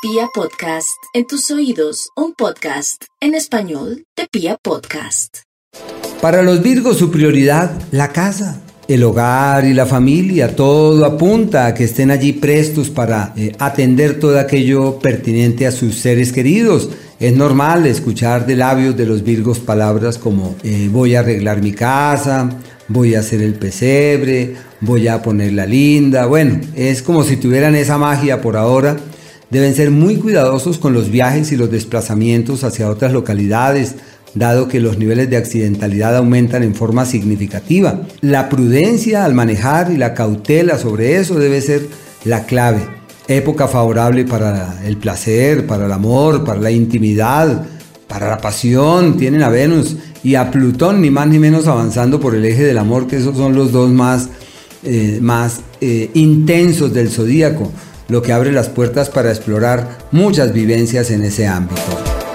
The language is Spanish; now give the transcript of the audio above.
Pia Podcast, en tus oídos, un podcast en español de Pia Podcast. Para los Virgos su prioridad, la casa, el hogar y la familia, todo apunta a que estén allí prestos para eh, atender todo aquello pertinente a sus seres queridos. Es normal escuchar de labios de los Virgos palabras como eh, voy a arreglar mi casa, voy a hacer el pesebre, voy a ponerla linda. Bueno, es como si tuvieran esa magia por ahora. Deben ser muy cuidadosos con los viajes y los desplazamientos hacia otras localidades, dado que los niveles de accidentalidad aumentan en forma significativa. La prudencia al manejar y la cautela sobre eso debe ser la clave. Época favorable para el placer, para el amor, para la intimidad, para la pasión. Tienen a Venus y a Plutón, ni más ni menos avanzando por el eje del amor, que esos son los dos más, eh, más eh, intensos del zodíaco, lo que abre las puertas para explorar muchas vivencias en ese ámbito.